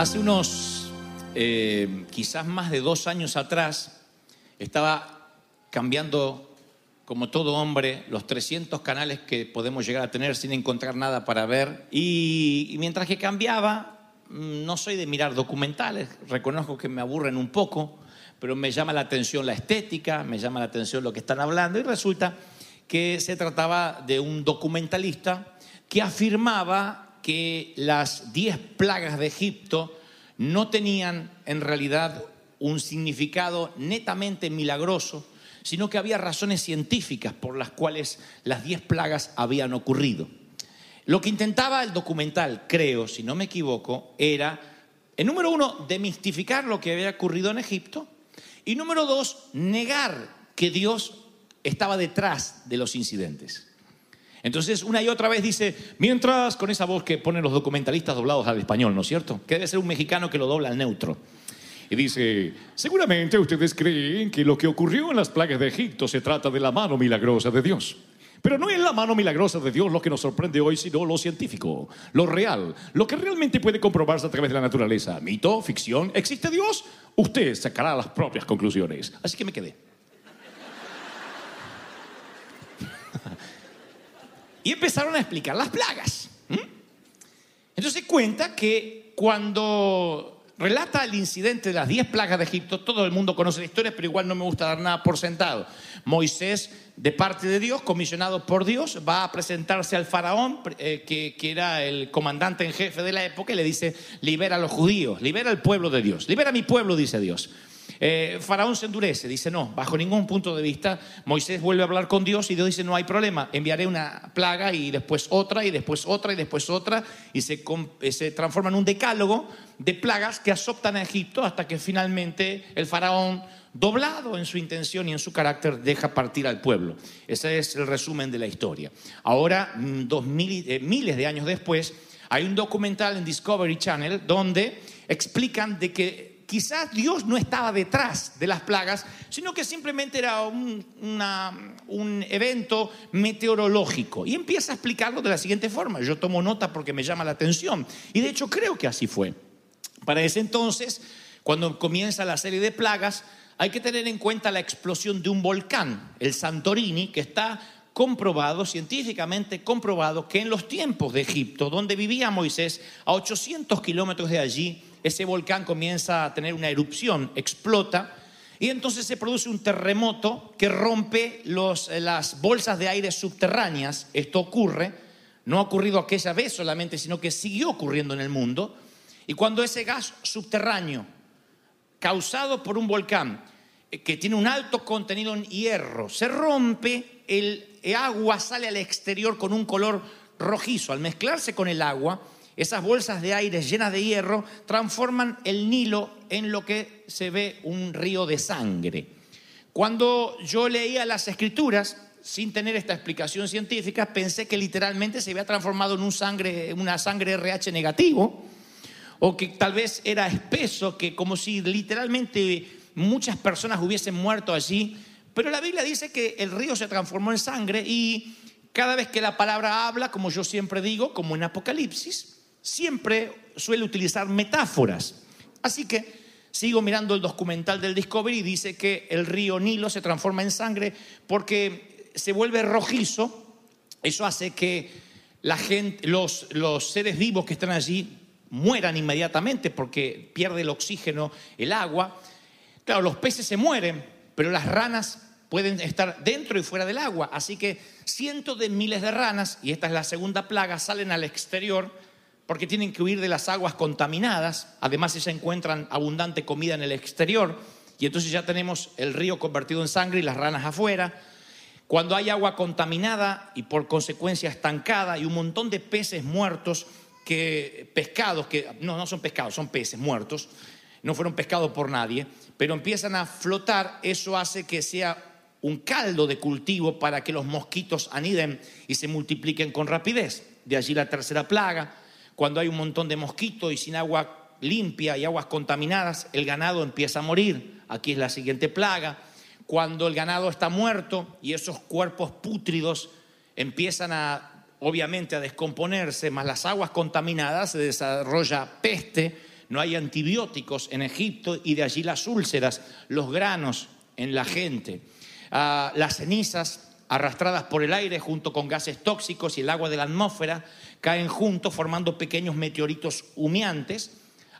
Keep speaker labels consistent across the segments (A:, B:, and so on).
A: Hace unos, eh, quizás más de dos años atrás, estaba cambiando, como todo hombre, los 300 canales que podemos llegar a tener sin encontrar nada para ver. Y, mientras que cambiaba, mm, no soy de mirar documentales, reconozco que me aburren un poco, pero me llama la atención la estética, me llama la atención lo que están hablando y resulta que se trataba de un documentalista que afirmaba que las 10 plagas de Egipto no tenían en realidad un significado netamente milagroso, sino que había razones científicas por las cuales las 10 plagas habían ocurrido. Lo que intentaba el documental, creo, si no me equivoco, era, en número uno, demistificar lo que había ocurrido en Egipto, y número dos, negar que Dios estaba detrás de los incidentes. Entonces, una y otra vez dice, mientras con esa voz que ponen los documentalistas doblados al español, ¿no es cierto? Que debe ser un mexicano que lo dobla al neutro. Y dice, seguramente ustedes creen que lo que ocurrió en las plagas de Egipto se trata de la mano milagrosa de Dios. Pero no es la mano milagrosa de Dios lo que nos sorprende hoy, sino lo científico, lo real, lo que realmente puede comprobarse a través de la naturaleza. Mito, ficción, ¿existe Dios? Usted sacará las propias conclusiones. Así que me quedé. Y empezaron a explicar las plagas. ¿m? Entonces cuenta que cuando relata el incidente de las 10 plagas de Egipto, todo el mundo conoce la historia, pero igual no me gusta dar nada por sentado. Moisés, de parte de Dios, comisionado por Dios, va a presentarse al faraón, eh, que, que era el comandante en jefe de la época, y le dice, libera a los judíos, libera al pueblo de Dios, libera a mi pueblo, dice Dios. Eh, Faraón se endurece, dice no, bajo ningún punto de vista. Moisés vuelve a hablar con Dios y Dios dice no hay problema, enviaré una plaga y después otra y después otra y después otra y se, eh, se transforma en un decálogo de plagas que azotan a Egipto hasta que finalmente el faraón, doblado en su intención y en su carácter, deja partir al pueblo. Ese es el resumen de la historia. Ahora, mm, dos mil- eh, miles de años después, hay un documental en Discovery Channel donde explican de que quizás Dios no estaba detrás de las plagas, sino que simplemente era un, evento meteorológico. Y empieza a explicarlo de la siguiente forma. Yo tomo nota porque me llama la atención. Y de hecho creo que así fue. Para ese entonces, cuando comienza la serie de plagas, hay que tener en cuenta la explosión de un volcán, el Santorini, que está comprobado, científicamente comprobado, que en los tiempos de Egipto, donde vivía Moisés, a 800 kilómetros de allí, ese volcán comienza a tener una erupción, explota, y entonces se produce un terremoto que rompe eh, las bolsas de aire subterráneas. Esto ocurre, no ha ocurrido aquella vez solamente, sino que siguió ocurriendo en el mundo. Y cuando ese gas subterráneo, causado por un volcán eh, que tiene un alto contenido en hierro, se rompe, el agua sale al exterior con un color rojizo. Al mezclarse con el agua, esas bolsas de aire llenas de hierro transforman el Nilo en lo que se ve un río de sangre. Cuando yo leía las escrituras, sin tener esta explicación científica, pensé que literalmente se había transformado en un sangre, una sangre RH negativo, o que tal vez era espeso, que como si literalmente muchas personas hubiesen muerto allí. Pero la Biblia dice que el río se transformó en sangre y cada vez que la palabra habla, como yo siempre digo, como en Apocalipsis, siempre suele utilizar metáforas. Así que Sigo mirando el documental del Discovery y dice que el río Nilo se transforma en sangre porque se vuelve rojizo. Eso hace que la gente, los, los seres vivos que están allí mueran inmediatamente porque pierde el oxígeno, el agua. Claro, los peces se mueren, pero las ranas pueden estar dentro y fuera del agua. Así que cientos de miles de ranas, y esta es la segunda plaga, salen al exterior porque tienen que huir de las aguas contaminadas. Además, se encuentran abundante comida en el exterior. Y entonces ya tenemos el río convertido en sangre y las ranas afuera. Cuando hay agua contaminada y por consecuencia estancada y un montón de peces muertos, que pescados, que no, no son pescados, son peces muertos, no fueron pescados por nadie, pero empiezan a flotar, eso hace que sea un caldo de cultivo para que los mosquitos aniden y se multipliquen con rapidez. De allí la tercera plaga, cuando hay un montón de mosquitos y sin agua limpia y aguas contaminadas, el ganado empieza a morir. Aquí es la siguiente plaga. Cuando el ganado está muerto y esos cuerpos pútridos empiezan a, obviamente, a descomponerse, más las aguas contaminadas, se desarrolla peste, no hay antibióticos en Egipto y de allí las úlceras, los granos en la gente, Ah, las cenizas arrastradas por el aire junto con gases tóxicos y el agua de la atmósfera caen juntos formando pequeños meteoritos humeantes.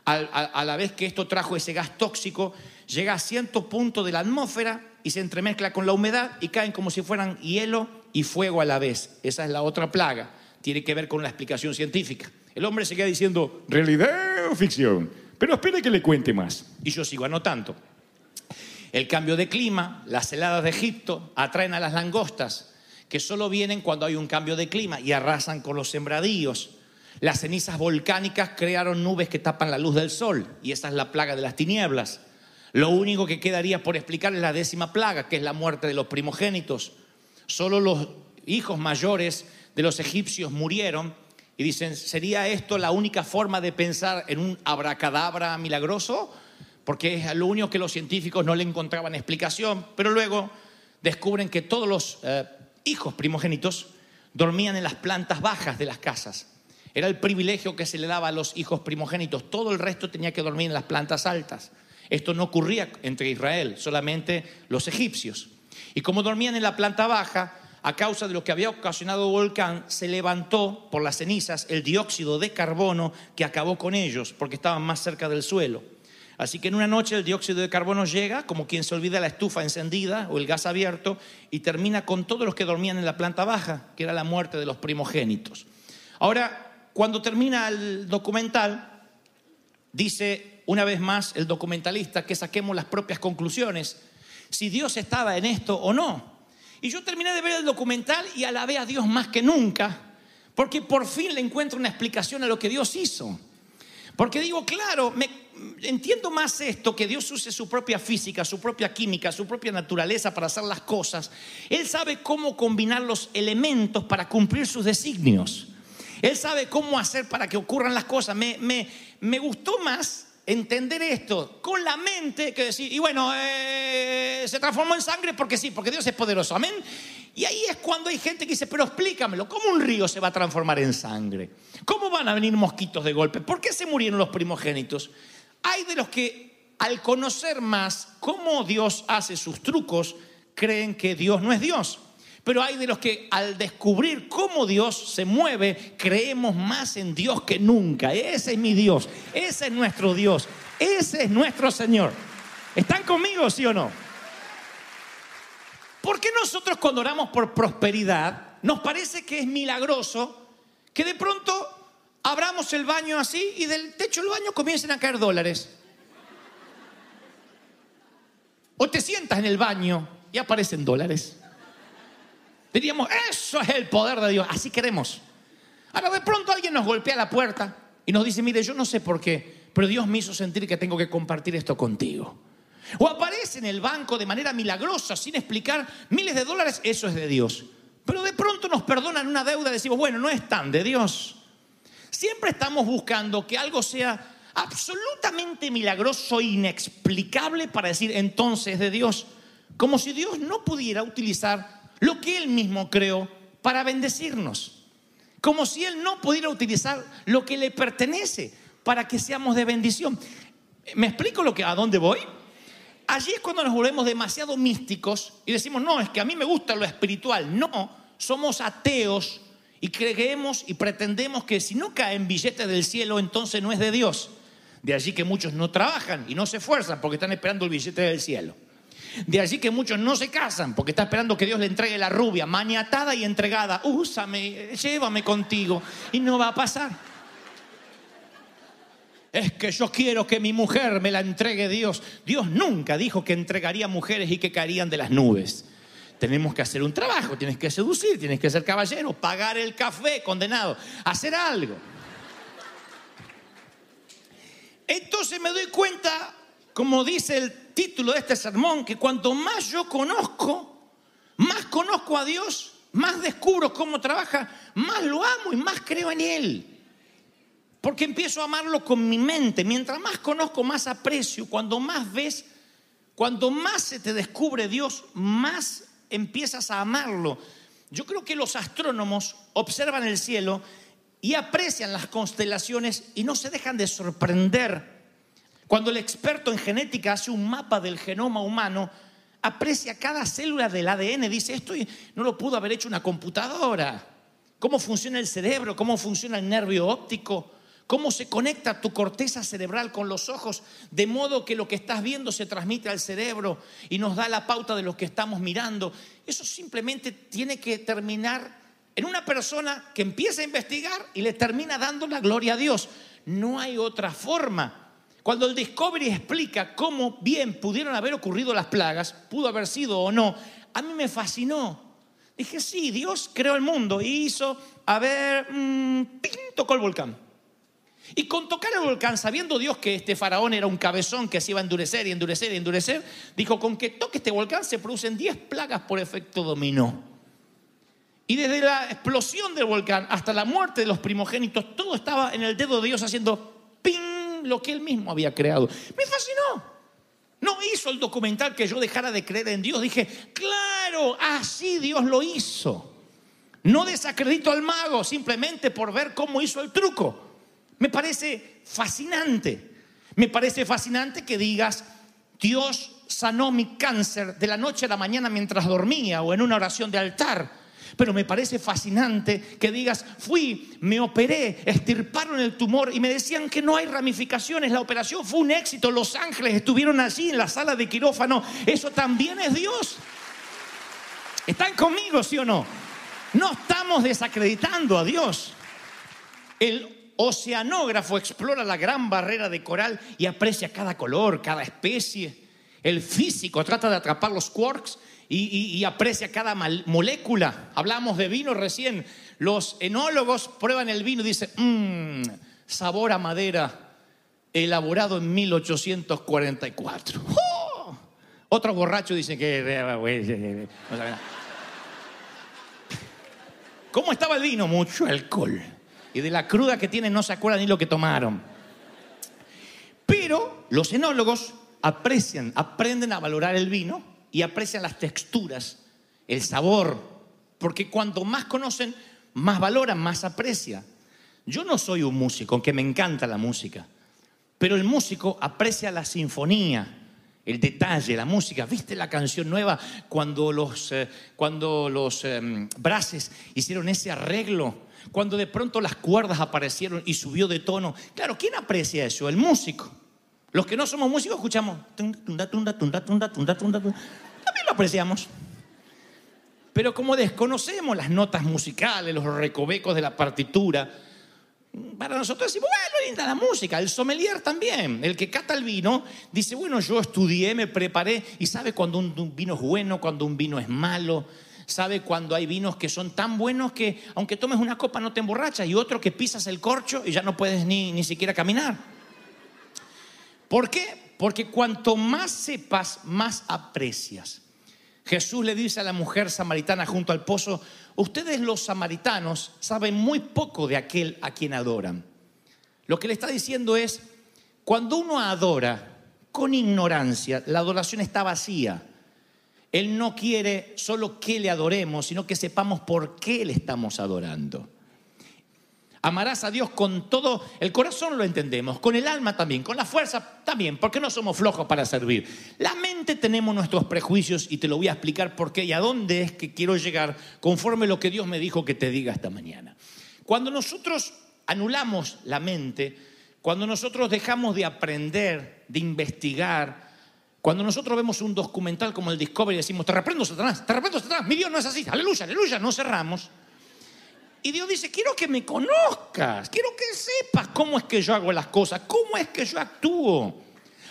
A: A la vez que esto trajo ese gas tóxico, llega a cierto punto de la atmósfera y se entremezcla con la humedad y caen como si fueran hielo y fuego a la vez. Esa es la otra plaga. Tiene que ver con la explicación científica. El hombre se queda diciendo, ¿realidad o ficción? Pero espere que le cuente más. Y yo sigo anotando. El cambio de clima, las heladas de Egipto atraen a las langostas, que solo vienen cuando hay un cambio de clima y arrasan con los sembradíos. Las cenizas volcánicas crearon nubes que tapan la luz del sol, y esa es la plaga de las tinieblas. Lo único que quedaría por explicar es la décima plaga, que es la muerte de los primogénitos. Solo los hijos mayores de los egipcios murieron y dicen, ¿sería esto la única forma de pensar en un abracadabra milagroso? Porque es lo único que los científicos no le encontraban explicación, pero luego descubren que todos los eh, hijos primogénitos dormían en las plantas bajas de las casas. Era el privilegio que se le daba a los hijos primogénitos. Todo el resto tenía que dormir en las plantas altas. Esto no ocurría entre Israel, solamente los egipcios. Y como dormían en la planta baja, a causa de lo que había ocasionado el volcán, se levantó por las cenizas el dióxido de carbono que acabó con ellos, porque estaban más cerca del suelo. Así que en una noche el dióxido de carbono llega, como quien se olvida la estufa encendida o el gas abierto, y termina con todos los que dormían en la planta baja, que era la muerte de los primogénitos. Ahora, cuando termina el documental, dice una vez más el documentalista que saquemos las propias conclusiones, si Dios estaba en esto o no. Y yo terminé de ver el documental y alabé a Dios más que nunca, porque por fin le encuentro una explicación a lo que Dios hizo. Porque digo, claro, me, entiendo más esto, que Dios use su propia física, su propia química, su propia naturaleza para hacer las cosas. Él sabe cómo combinar los elementos para cumplir sus designios. Él sabe cómo hacer para que ocurran las cosas. Me, me, me gustó más entender esto con la mente que decir, y bueno, eh, se transformó en sangre porque sí, porque Dios es poderoso, amén. Y ahí es cuando hay gente que dice, pero explícamelo, ¿cómo un río se va a transformar en sangre? ¿Cómo van a venir mosquitos de golpe? ¿Por qué se murieron los primogénitos? Hay de los que al conocer más cómo Dios hace sus trucos, creen que Dios no es Dios. Pero hay de los que al descubrir cómo Dios se mueve, creemos más en Dios que nunca. Ese es mi Dios, ese es nuestro Dios, ese es nuestro Señor. ¿Están conmigo, sí o no? ¿Por qué nosotros cuando oramos por prosperidad nos parece que es milagroso que de pronto abramos el baño así y del techo del baño comiencen a caer dólares? O te sientas en el baño y aparecen dólares. Diríamos, eso es el poder de Dios, así queremos. Ahora de pronto alguien nos golpea la puerta y nos dice, mire, yo no sé por qué, pero Dios me hizo sentir que tengo que compartir esto contigo. O aparece en el banco de manera milagrosa, sin explicar, miles de dólares, eso es de Dios. Pero de pronto nos perdonan una deuda decimos, bueno, no es tan de Dios. Siempre estamos buscando que algo sea absolutamente milagroso e inexplicable para decir entonces de Dios. Como si Dios no pudiera utilizar lo que Él mismo creó para bendecirnos. Como si Él no pudiera utilizar lo que le pertenece para que seamos de bendición. ¿Me explico lo que, a dónde voy? Allí es cuando nos volvemos demasiado místicos y decimos, no, es que a mí me gusta lo espiritual. No, somos ateos y creemos y pretendemos que si no caen billetes del cielo, entonces no es de Dios. De allí que muchos no trabajan y no se esfuerzan porque están esperando el billete del cielo. De allí que muchos no se casan porque están esperando que Dios le entregue la rubia, maniatada y entregada. Úsame, llévame contigo. Y no va a pasar. Es que yo quiero que mi mujer me la entregue Dios. Dios nunca dijo que entregaría mujeres y que caerían de las nubes. Tenemos que hacer un trabajo, tienes que seducir, tienes que ser caballero, pagar el café, condenado, hacer algo. Entonces me doy cuenta, como dice el título de este sermón, que cuanto más yo conozco, más conozco a Dios, más descubro cómo trabaja, más lo amo y más creo en Él. Porque empiezo a amarlo con mi mente. Mientras más conozco, más aprecio. Cuando más ves, cuando más se te descubre Dios, más empiezas a amarlo. Yo creo que los astrónomos observan el cielo y aprecian las constelaciones y no se dejan de sorprender. Cuando el experto en genética hace un mapa del genoma humano, aprecia cada célula del ADN, dice, esto no lo pudo haber hecho una computadora. ¿Cómo funciona el cerebro? ¿Cómo funciona el nervio óptico? Cómo se conecta tu corteza cerebral con los ojos, de modo que lo que estás viendo se transmite al cerebro y nos da la pauta de lo que estamos mirando. Eso simplemente tiene que terminar en una persona que empieza a investigar y le termina dando la gloria a Dios. No hay otra forma. Cuando el Discovery explica cómo bien pudieron haber ocurrido las plagas, pudo haber sido o no, a mí me fascinó. Dije, sí, Dios creó el mundo y hizo, a ver, mmm, tocó el volcán. Y con tocar el volcán, sabiendo Dios que este faraón era un cabezón que se iba a endurecer y endurecer y endurecer, dijo, con que toque este volcán se producen 10 plagas por efecto dominó. Y desde la explosión del volcán hasta la muerte de los primogénitos, todo estaba en el dedo de Dios haciendo ping lo que él mismo había creado. Me fascinó. No hizo el documental que yo dejara de creer en Dios. Dije, claro, así Dios lo hizo. No desacredito al mago simplemente por ver cómo hizo el truco. Me parece fascinante. Me parece fascinante que digas, Dios sanó mi cáncer de la noche a la mañana mientras dormía o en una oración de altar. Pero me parece fascinante que digas, fui, me operé, estirparon el tumor y me decían que no hay ramificaciones. La operación fue un éxito. Los ángeles estuvieron allí en la sala de quirófano. Eso también es Dios. ¿Están conmigo, sí o no? No estamos desacreditando a Dios. El oceanógrafo explora la gran barrera de coral y aprecia cada color, cada especie. El físico trata de atrapar los quarks y, aprecia cada molécula. Hablamos de vino recién. Los enólogos prueban el vino y dicen, mmm, sabor a madera, elaborado en 1844. ¡Oh! Otro borracho dice que... ¿Cómo estaba el vino? Mucho alcohol y de la cruda que tienen no se acuerdan ni lo que tomaron. Pero los enólogos aprecian, aprenden a valorar el vino y aprecian las texturas, el sabor, porque cuanto más conocen, más valoran, más aprecian. Yo no soy un músico, aunque me encanta la música, pero el músico aprecia la sinfonía, el detalle, la música. ¿Viste la canción nueva cuando los, eh, cuando los em, Brases hicieron ese arreglo? Cuando de pronto las cuerdas aparecieron y subió de tono. Claro, ¿quién aprecia eso? El músico. Los que no somos músicos escuchamos. También lo apreciamos. Pero como desconocemos las notas musicales, los recovecos de la partitura, para nosotros decimos, bueno, linda la música. El sommelier también, el que cata el vino, dice, bueno, yo estudié, me preparé y sabe cuando un vino es bueno, cuando un vino es malo sabe cuando hay vinos que son tan buenos que aunque tomes una copa no te emborrachas y otro que pisas el corcho y ya no puedes ni, ni siquiera caminar. ¿Por qué? Porque cuanto más sepas, más aprecias. Jesús le dice a la mujer samaritana junto al pozo, ustedes los samaritanos saben muy poco de aquel a quien adoran. Lo que le está diciendo es, cuando uno adora con ignorancia, la adoración está vacía. Él no quiere solo que le adoremos, sino que sepamos por qué le estamos adorando. Amarás a Dios con todo el corazón, lo entendemos, con el alma también, con la fuerza también, porque no somos flojos para servir. La mente tenemos nuestros prejuicios y te lo voy a explicar por qué y a dónde es que quiero llegar conforme lo que Dios me dijo que te diga esta mañana. Cuando nosotros anulamos la mente, cuando nosotros dejamos de aprender, de investigar, cuando nosotros vemos un documental como el Discovery y decimos, te reprendo Satanás, te reprendo Satanás, mi Dios no es así, aleluya, aleluya, no cerramos. Y Dios dice, quiero que me conozcas, quiero que sepas cómo es que yo hago las cosas, cómo es que yo actúo.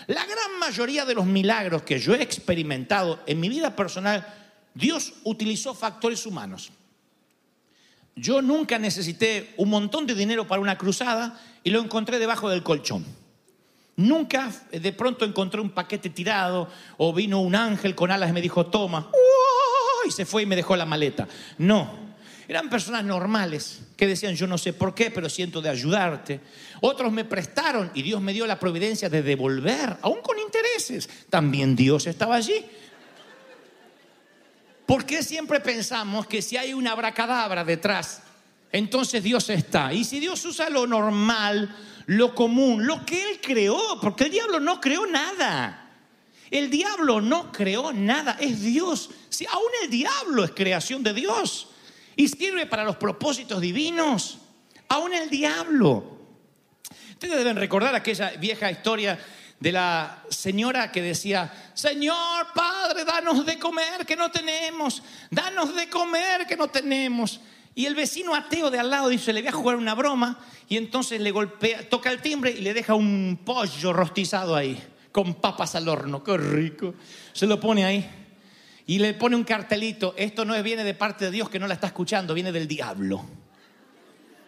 A: La gran mayoría de los milagros que yo he experimentado en mi vida personal, Dios utilizó factores humanos. Yo nunca necesité un montón de dinero para una cruzada y lo encontré debajo del colchón. Nunca de pronto encontré un paquete tirado o vino un ángel con alas y me dijo, toma, y se fue y me dejó la maleta. No, eran personas normales que decían, yo no sé por qué, pero siento de ayudarte. Otros me prestaron y Dios me dio la providencia de devolver, aún con intereses. También Dios estaba allí. ¿Por qué siempre pensamos que si hay una abracadabra detrás, entonces Dios está? Y si Dios usa lo normal, lo común, lo que Él creó, porque el diablo no creó nada. El diablo no creó nada, es Dios. Si aún el diablo es creación de Dios y sirve para los propósitos divinos, aún el diablo. Ustedes deben recordar aquella vieja historia de la señora que decía, Señor Padre, danos de comer que no tenemos, danos de comer que no tenemos. Y el vecino ateo de al lado dice, le voy a jugar una broma, y entonces le golpea, toca el timbre y le deja un pollo rostizado ahí, con papas al horno, qué rico. Se lo pone ahí y le pone un cartelito, esto no viene de parte de Dios que no la está escuchando, viene del diablo.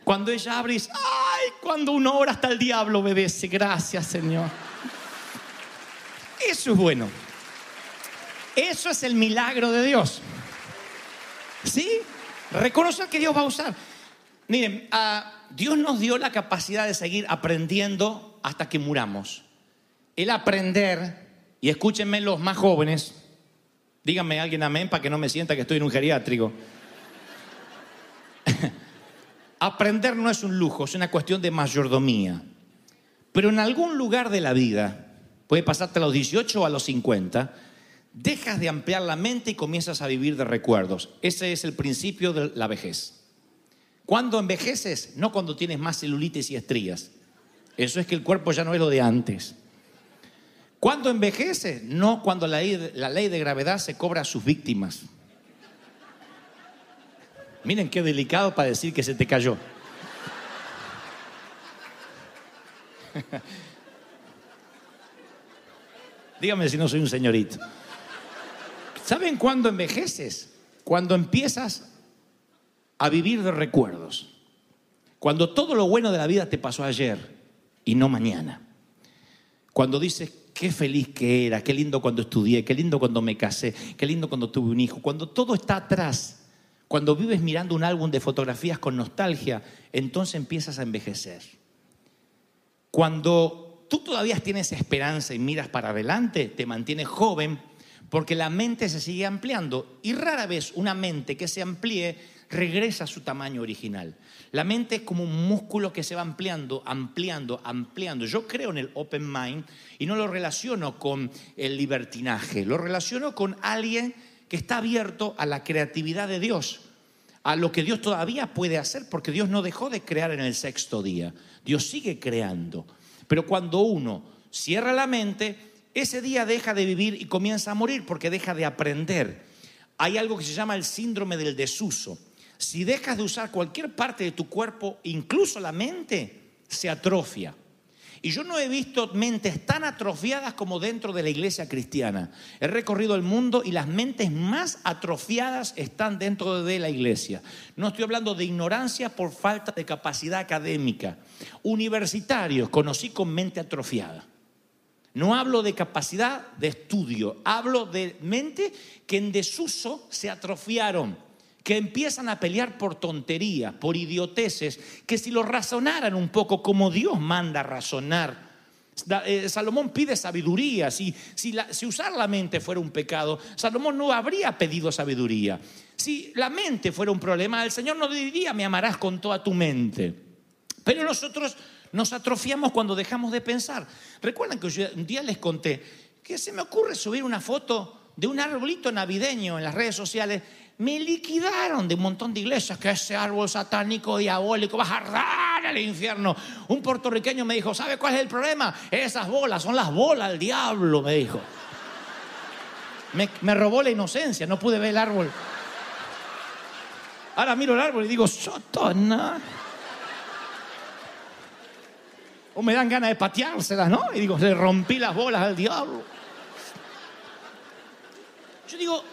A: Cuando ella abre y dice, ay, cuando uno ora hasta el diablo obedece, gracias Señor. Eso es bueno. Eso es el milagro de Dios. ¿Sí? Reconocer que Dios va a usar. Miren, ah, Dios nos dio la capacidad de seguir aprendiendo hasta que muramos. El aprender, y escúchenme los más jóvenes, díganme alguien amén para que no me sienta que estoy en un geriátrico. aprender no es un lujo, es una cuestión de mayordomía. Pero en algún lugar de la vida, puede pasarte a los 18 o a los 50, dejas de ampliar la mente y comienzas a vivir de recuerdos. Ese es el principio de la vejez. ¿Cuándo envejeces? No cuando tienes más celulitis y estrías. Eso es que el cuerpo ya no es lo de antes. ¿Cuándo envejece? No cuando la ley, la ley de gravedad se cobra a sus víctimas. Miren qué delicado para decir que se te cayó. Dígame si no soy un señorito. ¿Saben cuándo envejeces? Cuando empiezas a vivir de recuerdos. Cuando todo lo bueno de la vida te pasó ayer y no mañana. Cuando dices, qué feliz que era, qué lindo cuando estudié, qué lindo cuando me casé, qué lindo cuando tuve un hijo. Cuando todo está atrás, cuando vives mirando un álbum de fotografías con nostalgia, entonces empiezas a envejecer. Cuando tú todavía tienes esperanza y miras para adelante, te mantienes joven porque la mente se sigue ampliando y rara vez una mente que se amplíe regresa a su tamaño original. La mente es como un músculo que se va ampliando, ampliando, ampliando. Yo creo en el open mind y no lo relaciono con el libertinaje, lo relaciono con alguien que está abierto a la creatividad de Dios, a lo que Dios todavía puede hacer, porque Dios no dejó de crear en el sexto día, Dios sigue creando. Pero cuando uno cierra la mente, ese día deja de vivir y comienza a morir porque deja de aprender. Hay algo que se llama el síndrome del desuso. Si dejas de usar cualquier parte de tu cuerpo, incluso la mente, se atrofia. Y yo no he visto mentes tan atrofiadas como dentro de la iglesia cristiana. He recorrido el mundo y las mentes más atrofiadas están dentro de la iglesia. No estoy hablando de ignorancia por falta de capacidad académica. Universitarios conocí con mente atrofiada. No hablo de capacidad de estudio, hablo de mente que en desuso se atrofiaron que empiezan a pelear por tonterías, por idioteces, que si lo razonaran un poco como Dios manda razonar. Eh, Salomón pide sabiduría. Si, si, si usar la mente fuera un pecado, Salomón no habría pedido sabiduría. Si la mente fuera un problema, el Señor no diría, me amarás con toda tu mente. Pero nosotros nos atrofiamos cuando dejamos de pensar. Recuerdan que un día les conté que se me ocurre subir una foto de un arbolito navideño en las redes sociales. Me liquidaron de un montón de iglesias que ese árbol satánico, diabólico, va a arder al infierno. Un puertorriqueño me dijo, ¿sabe cuál es el problema? Esas bolas, son las bolas del diablo, me dijo. Me, me robó la inocencia, no pude ver el árbol. Ahora miro el árbol y digo, sotona. O me dan ganas de pateárselas, ¿no? Y digo, le rompí las bolas al diablo. Yo digo,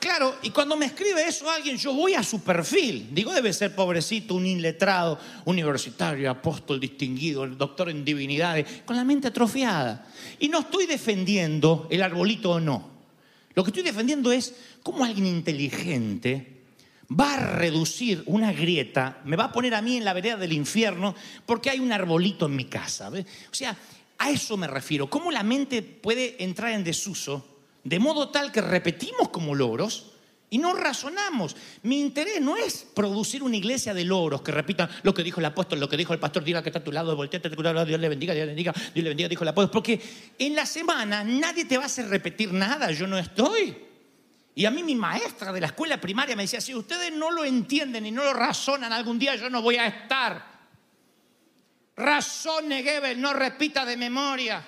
A: claro, y cuando me escribe eso alguien, yo voy a su perfil. Digo, debe ser pobrecito, un inletrado, universitario, apóstol distinguido, doctor en divinidades, con la mente atrofiada. Y no estoy defendiendo el arbolito o no. Lo que estoy defendiendo es cómo alguien inteligente va a reducir una grieta, me va a poner a mí en la vereda del infierno porque hay un arbolito en mi casa. ¿ves? O sea, a eso me refiero. ¿Cómo la mente puede entrar en desuso de modo tal que repetimos como logros y no razonamos? Mi interés no es producir una iglesia de logros que repitan lo que dijo el apóstol, lo que dijo el pastor, diga que está a tu lado, volteate Dios le bendiga, Dios le bendiga, Dios le bendiga, dijo el apóstol. Porque en la semana nadie te va a hacer repetir nada, yo no estoy. Y a mí mi maestra de la escuela primaria me decía, si ustedes no lo entienden y no lo razonan, algún día yo no voy a estar. Razone, Gebel, no repita de memoria.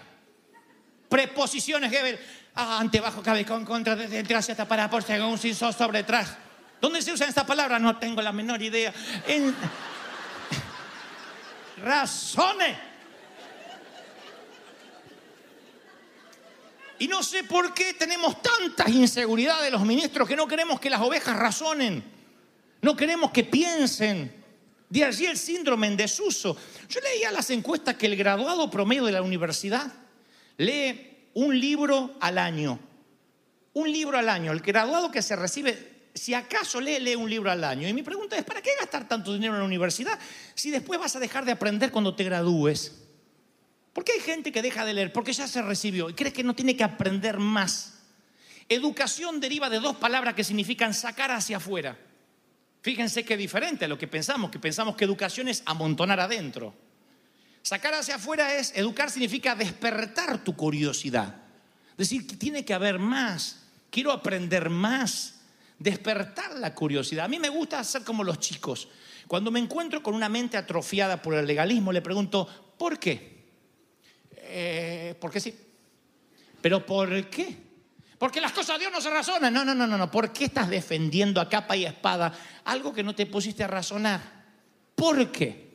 A: Preposiciones, Gebel. Ah, ante, bajo, cabe, con, contra, desde, hacia, hasta, para, por, según, sin, so, sobre, tras. ¿Dónde se usan estas palabras? No tengo la menor idea. En... Y no sé por qué tenemos tantas inseguridades de los ministros que no queremos que las ovejas razonen, no queremos que piensen. De allí el síndrome en desuso. Yo leía las encuestas que el graduado promedio de la universidad lee un libro al año. Un libro al año. El graduado que se recibe, si acaso lee, lee un libro al año. Y mi pregunta es, ¿para qué gastar tanto dinero en la universidad si después vas a dejar de aprender cuando te gradúes? ¿Por qué hay gente que deja de leer? Porque ya se recibió y cree que no tiene que aprender más. Educación deriva de dos palabras que significan sacar hacia afuera. Fíjense qué diferente a lo que pensamos, que pensamos que educación es amontonar adentro. Sacar hacia afuera es, educar significa despertar tu curiosidad. Decir que tiene que haber más, quiero aprender más, despertar la curiosidad. A mí me gusta hacer como los chicos. Cuando me encuentro con una mente atrofiada por el legalismo, le pregunto, ¿por qué? Eh, ¿Por qué sí? ¿Pero por qué? Porque las cosas de Dios no se razonan. No, no, no, no, no. ¿Por qué estás defendiendo a capa y espada algo que no te pusiste a razonar? ¿Por qué?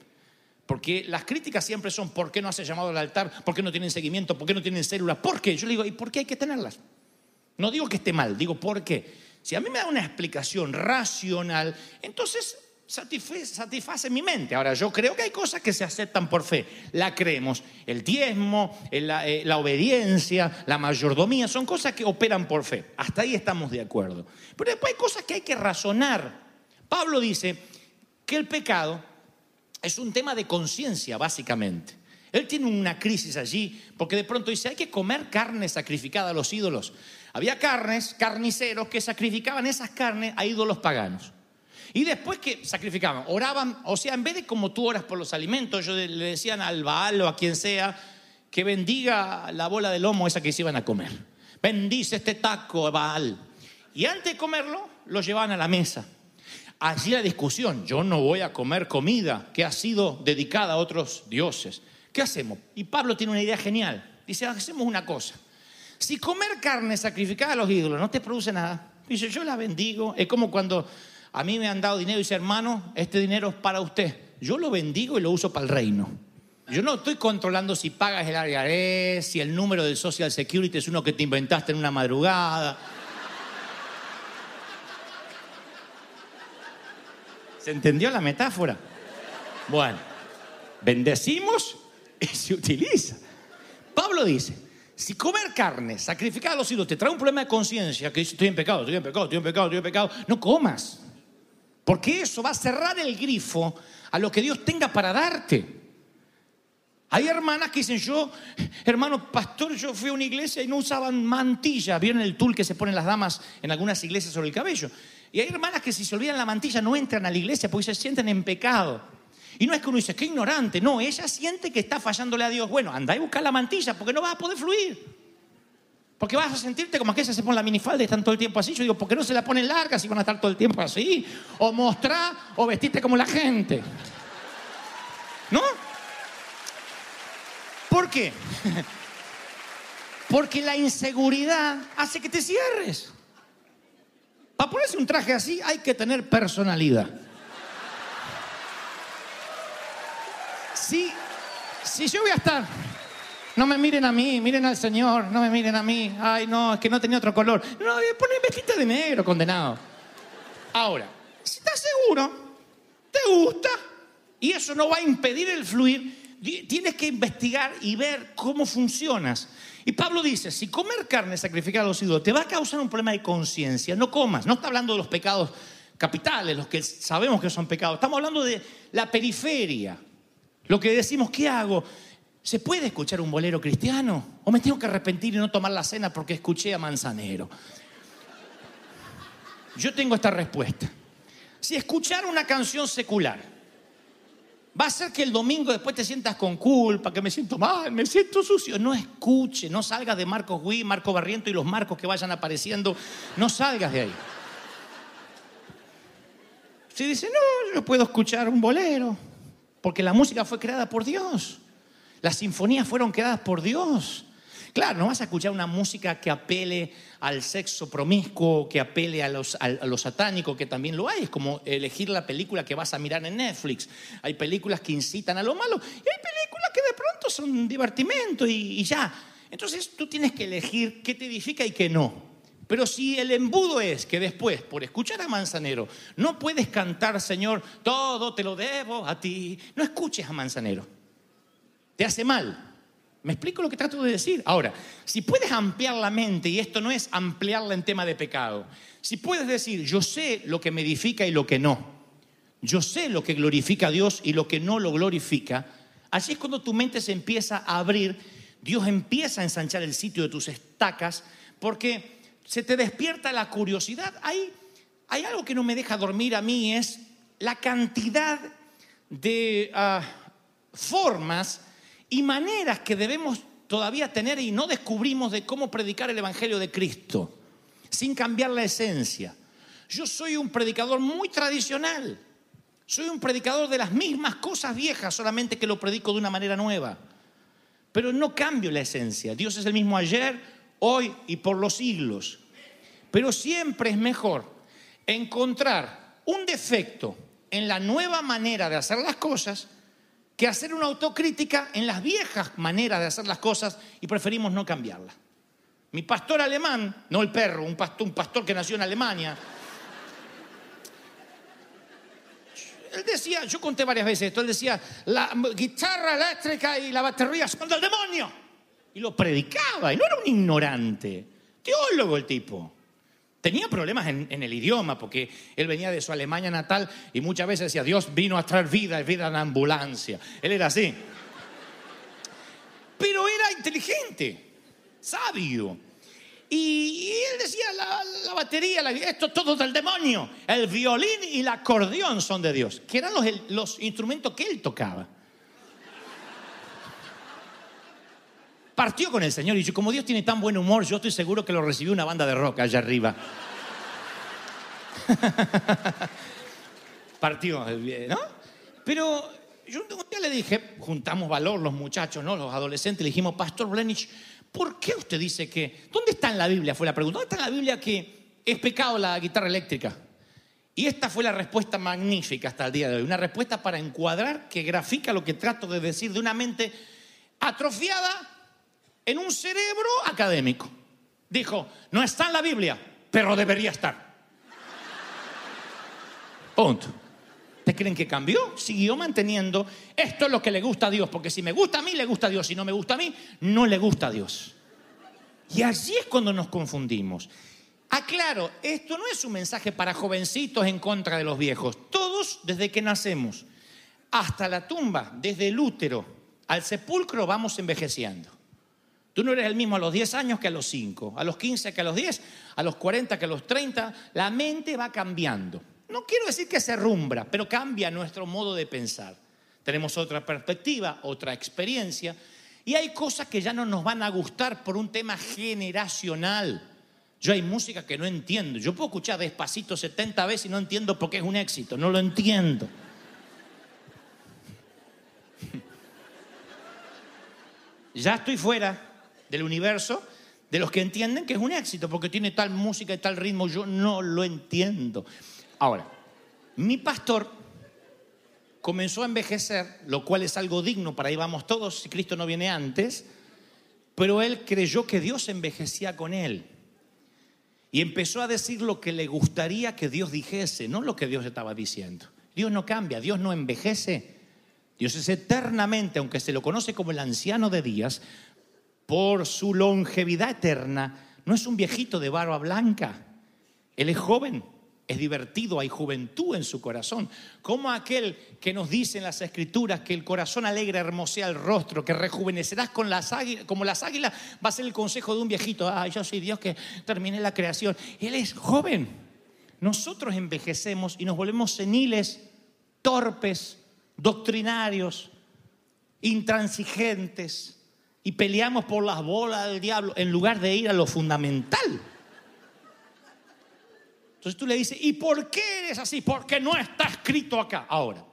A: Porque las críticas siempre son ¿por qué no hace llamado al altar? ¿Por qué no tienen seguimiento? ¿Por qué no tienen células? ¿Por qué? Yo le digo, ¿y por qué hay que tenerlas? No digo que esté mal, digo ¿por qué? Si a mí me da una explicación racional, entonces satisface, mi mente. Ahora, yo creo que hay cosas que se aceptan por fe. La creemos. El diezmo, la, eh, la, obediencia, la mayordomía, son cosas que operan por fe. Hasta ahí estamos de acuerdo. Pero después hay cosas que hay que razonar. Pablo dice que el pecado es un tema de conciencia, básicamente. Él tiene una crisis allí, porque de pronto dice, hay que comer carne sacrificada a los ídolos. Había carnes, carniceros, que sacrificaban esas carnes a ídolos paganos. Y después que sacrificaban, oraban, o sea, en vez de como tú oras por los alimentos, ellos le decían al Baal o a quien sea que bendiga la bola de lomo esa que se iban a comer. Bendice este taco, Baal. Y antes de comerlo, lo llevaban a la mesa. Allí la discusión, yo no voy a comer comida que ha sido dedicada a otros dioses. ¿Qué hacemos? Y Pablo tiene una idea genial. Dice, hacemos una cosa. Si comer carne sacrificada a los ídolos no te produce nada, dice, yo la bendigo. Es como cuando a mí me han dado dinero y dice, hermano, este dinero es para usted. Yo lo bendigo y lo uso para el reino. Yo no estoy controlando si pagas el área si el número del Social Security es uno que te inventaste en una madrugada. ¿Se entendió la metáfora? Bueno, bendecimos y se utiliza. Pablo dice, si comer carne sacrificada a los ídolos te trae un problema de conciencia, que dice, estoy en pecado, estoy en pecado, estoy en pecado, estoy en pecado, no comas. Porque eso va a cerrar el grifo a lo que Dios tenga para darte. Hay hermanas que dicen, yo, hermano pastor, yo fui a una iglesia y no usaban mantilla. ¿Vieron el tul que se ponen las damas en algunas iglesias sobre el cabello? Y hay hermanas que si se olvidan la mantilla no entran a la iglesia porque se sienten en pecado. Y no es que uno dice, qué ignorante. No, ella siente que está fallándole a Dios. Bueno, anda y busca la mantilla porque no vas a poder fluir. Porque vas a sentirte como que se pone la minifalda y están todo el tiempo así. Yo digo, ¿por qué no se la ponen larga si van a estar todo el tiempo así? O mostrar o vestirte como la gente. ¿No? ¿Por qué? Porque la inseguridad hace que te cierres. Para ponerse un traje así hay que tener personalidad. Si, si yo voy a estar, no me miren a mí, miren al Señor, no me miren a mí. Ay, no, es que no tenía otro color. No, ponen vestita de negro, condenado. Ahora, si estás seguro, te gusta, y eso no va a impedir el fluir, tienes que investigar y ver cómo funcionas. Y Pablo dice, si comer carne sacrificada a los ídolos te va a causar un problema de conciencia, no comas. No está hablando de los pecados capitales, los que sabemos que son pecados. Estamos hablando de la periferia. Lo que decimos, ¿qué hago? ¿Se puede escuchar un bolero cristiano? ¿O me tengo que arrepentir y no tomar la cena porque escuché a Manzanero? Yo tengo esta respuesta. Si escuchar una canción secular va a ser que el domingo después te sientas con culpa, que me siento mal, me siento sucio. No escuche, no salgas de Marcos Gui, Marco Barriento y los marcos que vayan apareciendo. No salgas de ahí. Si dice, no, yo puedo escuchar un bolero, porque la música fue creada por Dios. Las sinfonías fueron creadas por Dios. Claro, no vas a escuchar una música que apele al sexo promiscuo, que apele a, los, a, lo satánico, que también lo hay. Es como elegir la película que vas a mirar en Netflix. Hay películas que incitan a lo malo y hay películas que de pronto son divertimento y, y ya. Entonces tú tienes que elegir qué te edifica y qué no. Pero si el embudo es que después, por escuchar a Manzanero, no puedes cantar, Señor, todo te lo debo a ti, no escuches a Manzanero. Te hace mal. ¿Me explico lo que trato de decir? Ahora, si puedes ampliar la mente, y esto no es ampliarla en tema de pecado, si puedes decir, yo sé lo que me edifica y lo que no, yo sé lo que glorifica a Dios y lo que no lo glorifica, así es cuando tu mente se empieza a abrir, Dios empieza a ensanchar el sitio de tus estacas, porque se te despierta la curiosidad. Hay, hay algo que no me deja dormir a mí, es la cantidad de uh, formas y maneras que debemos todavía tener y no descubrimos de cómo predicar el Evangelio de Cristo, sin cambiar la esencia. Yo soy un predicador muy tradicional, soy un predicador de las mismas cosas viejas, solamente que lo predico de una manera nueva, pero no cambio la esencia. Dios es el mismo ayer, hoy y por los siglos. Pero siempre es mejor encontrar un defecto en la nueva manera de hacer las cosas que hacer una autocrítica en las viejas maneras de hacer las cosas y preferimos no cambiarla. Mi pastor alemán, no el perro, un pastor, un pastor que nació en Alemania, él decía, yo conté varias veces esto, él decía, la guitarra eléctrica y la batería son del demonio. Y lo predicaba, y no era un ignorante, teólogo el tipo. Tenía problemas en, el idioma porque él venía de su Alemania natal y muchas veces decía, Dios vino a traer vida, vida en ambulancia. Él era así. Pero era inteligente, sabio. Y, él decía, la, batería, la, esto todo del demonio. El violín y el acordeón son de Dios, que eran los instrumentos que él tocaba. Partió con el Señor y yo, como Dios tiene tan buen humor, yo estoy seguro que lo recibió una banda de rock allá arriba. partió, ¿no? Pero yo un día le dije, juntamos valor los muchachos, ¿no? Los adolescentes, le dijimos, Pastor Blenich, ¿por qué usted dice que, ¿dónde está en la Biblia? Fue la pregunta, ¿dónde está en la Biblia que es pecado la guitarra eléctrica? Y esta fue la respuesta magnífica hasta el día de hoy, una respuesta para encuadrar que grafica lo que trato de decir de una mente atrofiada en un cerebro académico. Dijo, no está en la Biblia, pero debería estar. Punto. ¿Te creen que cambió? Siguió manteniendo, esto es lo que le gusta a Dios, porque si me gusta a mí, le gusta a Dios, si no me gusta a mí, no le gusta a Dios. Y allí es cuando nos confundimos. Aclaro, esto no es un mensaje para jovencitos en contra de los viejos. Todos, desde que nacemos hasta la tumba, desde el útero al sepulcro, vamos envejeciendo. Tú no eres el mismo a los 10 años que a los 5, a los 15 que a los 10, a los 40 que a los 30. La mente va cambiando. No quiero decir que se rumbra, pero cambia nuestro modo de pensar. tenemos otra perspectiva, otra experiencia, y hay cosas que ya no nos van a gustar por un tema generacional. Yo hay música que no entiendo. Yo puedo escuchar despacito 70 veces y no entiendo por qué es un éxito. No lo entiendo. Ya estoy fuera del universo de los que entienden que es un éxito porque tiene tal música y tal ritmo. Yo no lo entiendo. Ahora, mi pastor comenzó a envejecer, lo cual es algo digno, para ahí vamos todos si Cristo no viene antes, pero él creyó que Dios envejecía con él. Y empezó a decir lo que le gustaría que Dios dijese, no lo que Dios estaba diciendo. Dios no cambia, Dios no envejece. Dios es eternamente, aunque se lo conoce como el anciano de días, por su longevidad eterna, no es un viejito de barba blanca. Él es joven, es divertido, hay juventud en su corazón. Como aquel que nos dice en las escrituras que el corazón alegre hermosea el rostro, que rejuvenecerás con las águilas, como las águilas, va a ser el consejo de un viejito. Ah, yo soy Dios que termine la creación. Él es joven. Nosotros envejecemos y nos volvemos seniles, torpes, doctrinarios, intransigentes y peleamos por las bolas del diablo en lugar de ir a lo fundamental. Entonces tú le dices, ¿y por qué eres así? Porque no está escrito acá. Ahora,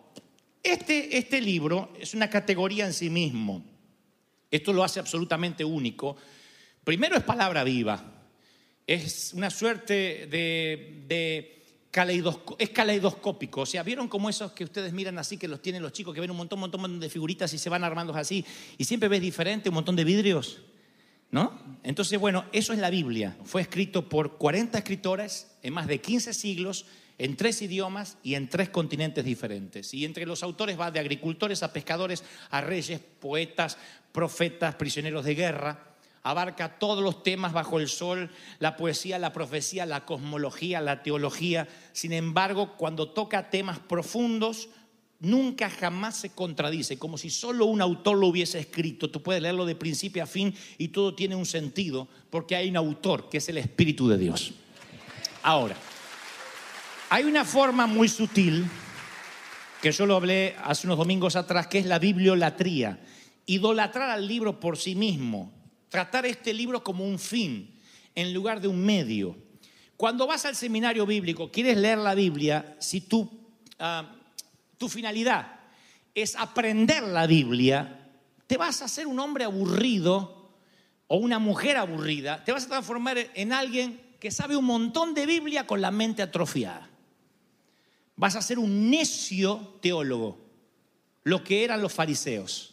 A: este, este libro es una categoría en sí mismo. Esto lo hace absolutamente único. Primero es palabra viva. Es una suerte de, de caleidosco- es caleidoscópico. O sea, ¿vieron como esos que ustedes miran así, que los tienen los chicos, que ven un montón, montón, montón de figuritas y se van armando así, y siempre ves diferente, un montón de vidrios? ¿No? Entonces, bueno, eso es la Biblia. Fue escrito por 40 escritores en más de 15 siglos, en tres idiomas y en tres continentes diferentes. Y entre los autores va de agricultores a pescadores, a reyes, poetas, profetas, prisioneros de guerra. Abarca todos los temas bajo el sol, la poesía, la profecía, la cosmología, la teología. Sin embargo, cuando toca temas profundos, nunca jamás se contradice, como si solo un autor lo hubiese escrito. Tú puedes leerlo de principio a fin y todo tiene un sentido porque hay un autor que es el Espíritu de Dios. Ahora, hay una forma muy sutil que yo lo hablé hace unos domingos atrás, que es la bibliolatría. Idolatrar al libro por sí mismo, tratar este libro como un fin en lugar de un medio. Cuando vas al seminario bíblico, quieres leer la Biblia, si tú, ah, tu finalidad es aprender la Biblia, te vas a hacer un hombre aburrido o una mujer aburrida, te vas a transformar en alguien que sabe un montón de Biblia con la mente atrofiada. Vas a ser un necio teólogo, lo que eran los fariseos.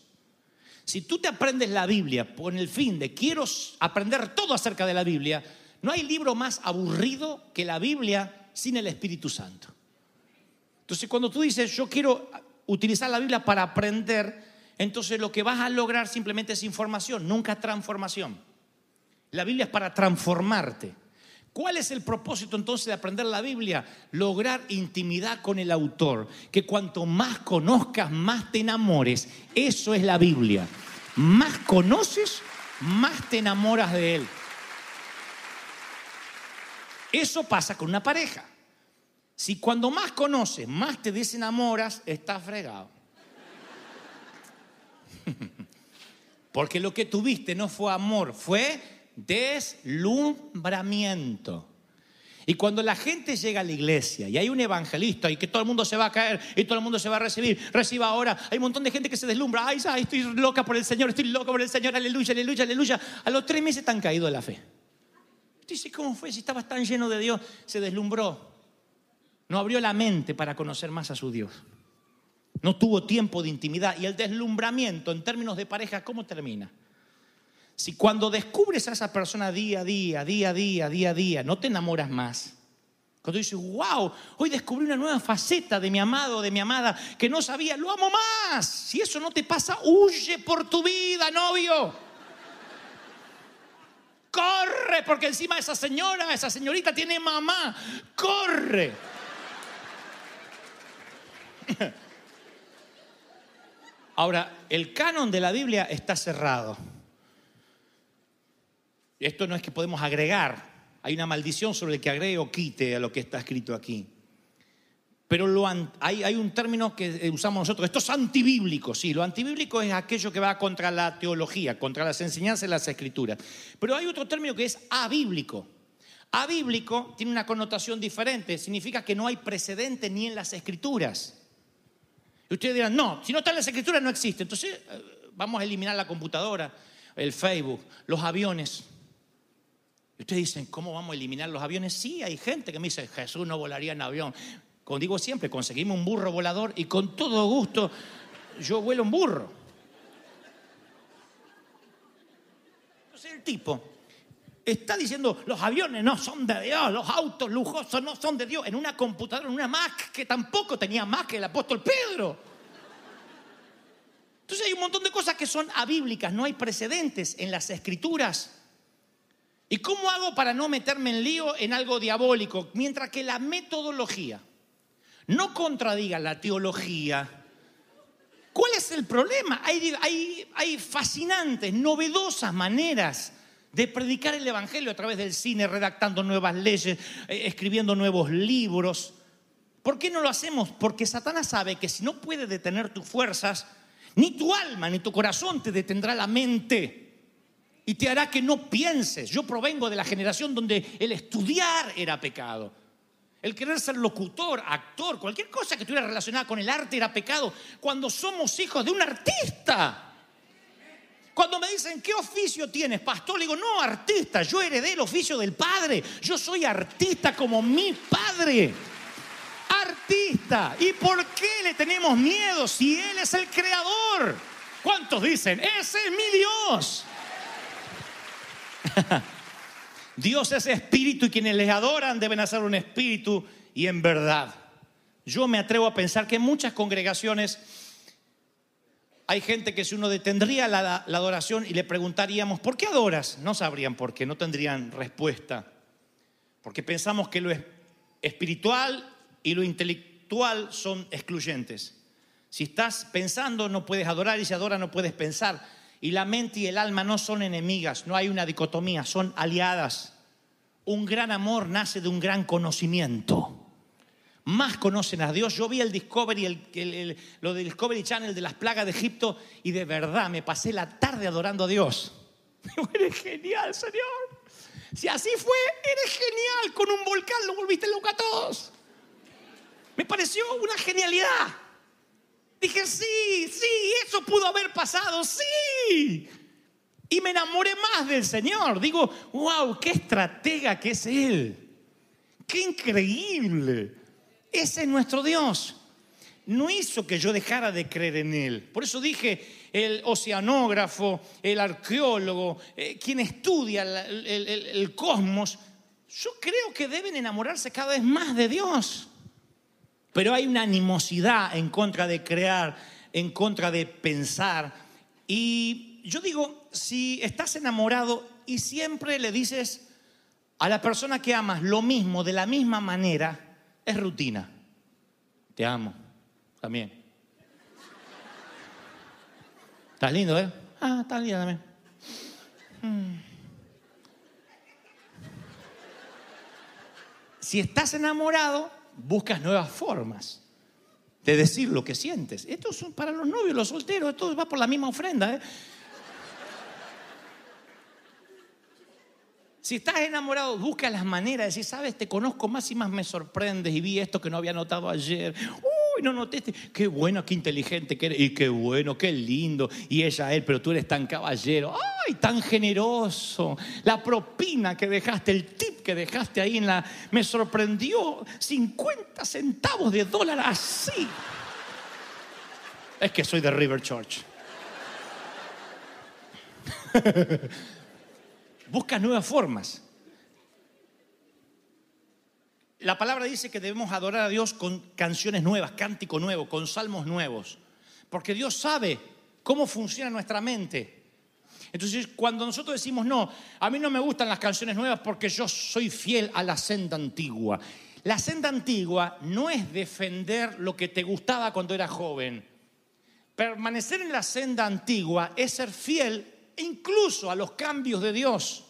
A: Si tú te aprendes la Biblia con el fin de quiero aprender todo acerca de la Biblia, no hay libro más aburrido que la Biblia sin el Espíritu Santo. Entonces, cuando tú dices, yo quiero utilizar la Biblia para aprender, entonces lo que vas a lograr simplemente es información, nunca transformación. La Biblia es para transformarte. ¿Cuál es el propósito entonces de aprender la Biblia? Lograr intimidad con el autor. Que cuanto más conozcas, más te enamores. Eso es la Biblia. Más conoces, más te enamoras de él. Eso pasa con una pareja. Si cuando más conoces, más te desenamoras, estás fregado. Porque lo que tuviste no fue amor, fue deslumbramiento. Y cuando la gente llega a la iglesia y hay un evangelista y que todo el mundo se va a caer y todo el mundo se va a recibir, reciba ahora, hay un montón de gente que se deslumbra, ay, ay, estoy loca por el Señor, estoy loca por el Señor, aleluya, aleluya, aleluya. A los tres meses están caídos de la fe. Dice, ¿cómo fue? Si estabas tan lleno de Dios, se deslumbró. No abrió la mente para conocer más a su Dios. No tuvo tiempo de intimidad. Y el deslumbramiento en términos de pareja, ¿cómo termina? Si cuando descubres a esa persona día a día, día a día, día a día, no te enamoras más. Cuando dices, wow, hoy descubrí una nueva faceta de mi amado, de mi amada, que no sabía, lo amo más. Si eso no te pasa, huye por tu vida, novio. Corre, porque encima esa señora, esa señorita tiene mamá. Corre. Ahora, el canon de la Biblia está cerrado. Esto no es que podemos agregar. Hay una maldición sobre el que agregue o quite a lo que está escrito aquí. Pero hay, hay un término que eh, usamos nosotros, esto es antibíblico, sí, lo antibíblico es aquello que va contra la teología, contra las enseñanzas de las escrituras. Pero hay otro término que es abíblico. Abíblico tiene una connotación diferente, significa que no hay precedente ni en las escrituras. Y ustedes dirán, no, si no está en las escrituras no existe. Entonces eh, vamos a eliminar la computadora, el Facebook, los aviones. Y ustedes dicen, ¿cómo vamos a eliminar los aviones? Sí, hay gente que me dice, Jesús no volaría en avión. Como digo siempre, conseguimos un burro volador y con todo gusto yo vuelo un burro. Entonces el tipo está diciendo, los aviones no son de Dios, los autos lujosos no son de Dios, en una computadora, en una Mac que tampoco tenía más que el apóstol Pedro. Entonces hay un montón de cosas que son abíblicas, no hay precedentes en las escrituras. ¿Y cómo hago para no meterme en lío en algo diabólico? Mientras que la metodología no contradiga la teología, ¿cuál es el problema? Hay, hay- hay fascinantes, novedosas maneras de predicar el Evangelio a través del cine, redactando nuevas leyes, eh, escribiendo nuevos libros. ¿Por qué no lo hacemos? Porque Satanás sabe que si no puede detener tus fuerzas, ni tu alma ni tu corazón te detendrá la mente y te hará que no pienses. Yo provengo de la generación donde el estudiar era pecado. El querer ser locutor, actor, cualquier cosa que estuviera relacionada con el arte era pecado. Cuando somos hijos de un artista. Cuando me dicen, ¿qué oficio tienes, pastor? Le digo, no, artista. Yo heredé el oficio del padre. Yo soy artista como mi padre. Artista. ¿Y por qué le tenemos miedo si Él es el creador? ¿Cuántos dicen, ese es mi Dios? Dios es espíritu y quienes le adoran deben hacer un espíritu y en verdad. Yo me atrevo a pensar que en muchas congregaciones hay gente que si uno detendría la, adoración y le preguntaríamos, ¿por qué adoras? No sabrían por qué, no tendrían respuesta. Porque pensamos que lo es- espiritual y lo intelectual son excluyentes. Si estás pensando no puedes adorar y si adoras no puedes pensar. Y la mente y el alma no son enemigas, no hay una dicotomía, son aliadas. Un gran amor nace de un gran conocimiento. Más conocen a Dios. Yo vi el Discovery, el- lo del Discovery Channel de las plagas de Egipto y de verdad me pasé la tarde adorando a Dios. Eres genial, Señor. Si así fue, eres genial. Con un volcán lo volviste loco a todos. Me pareció una genialidad. Dije, sí, sí, eso pudo haber pasado, sí. Y me enamoré más del Señor. Digo, wow, qué estratega que es Él. Qué increíble. Ese es nuestro Dios. No hizo que yo dejara de creer en Él. Por eso dije, el oceanógrafo, el arqueólogo, eh, quien estudia el- el- el cosmos, yo creo que deben enamorarse cada vez más de Dios. Pero hay una animosidad en contra de crear, en contra de pensar. Y yo digo, si estás enamorado y siempre le dices a la persona que amas lo mismo de la misma manera, es rutina. Te amo. También. Estás lindo, ¿eh? Ah, estás lindo también. Mm. Si estás enamorado, buscas nuevas formas de decir lo que sientes. Esto es para los novios, los solteros, esto va por la misma ofrenda. ¿eh? Si estás enamorado, busca las maneras de decir, sabes, te conozco más y más me sorprendes y vi esto que no había notado ayer. No noté, qué bueno, qué inteligente que eres, y qué bueno, qué lindo. Y ella, él, pero tú eres tan caballero, ay, tan generoso. La propina que dejaste, el tip que dejaste ahí en la, me sorprendió, 50 centavos de dólar así. Es que soy de River Church. Busca nuevas formas. La palabra dice que debemos adorar a Dios con canciones nuevas, cántico nuevo, con salmos nuevos. Porque Dios sabe cómo funciona nuestra mente. Entonces, cuando nosotros decimos, no, a mí no me gustan las canciones nuevas porque yo soy fiel a la senda antigua. La senda antigua no es defender lo que te gustaba cuando eras joven. Permanecer en la senda antigua es ser fiel incluso a los cambios de Dios.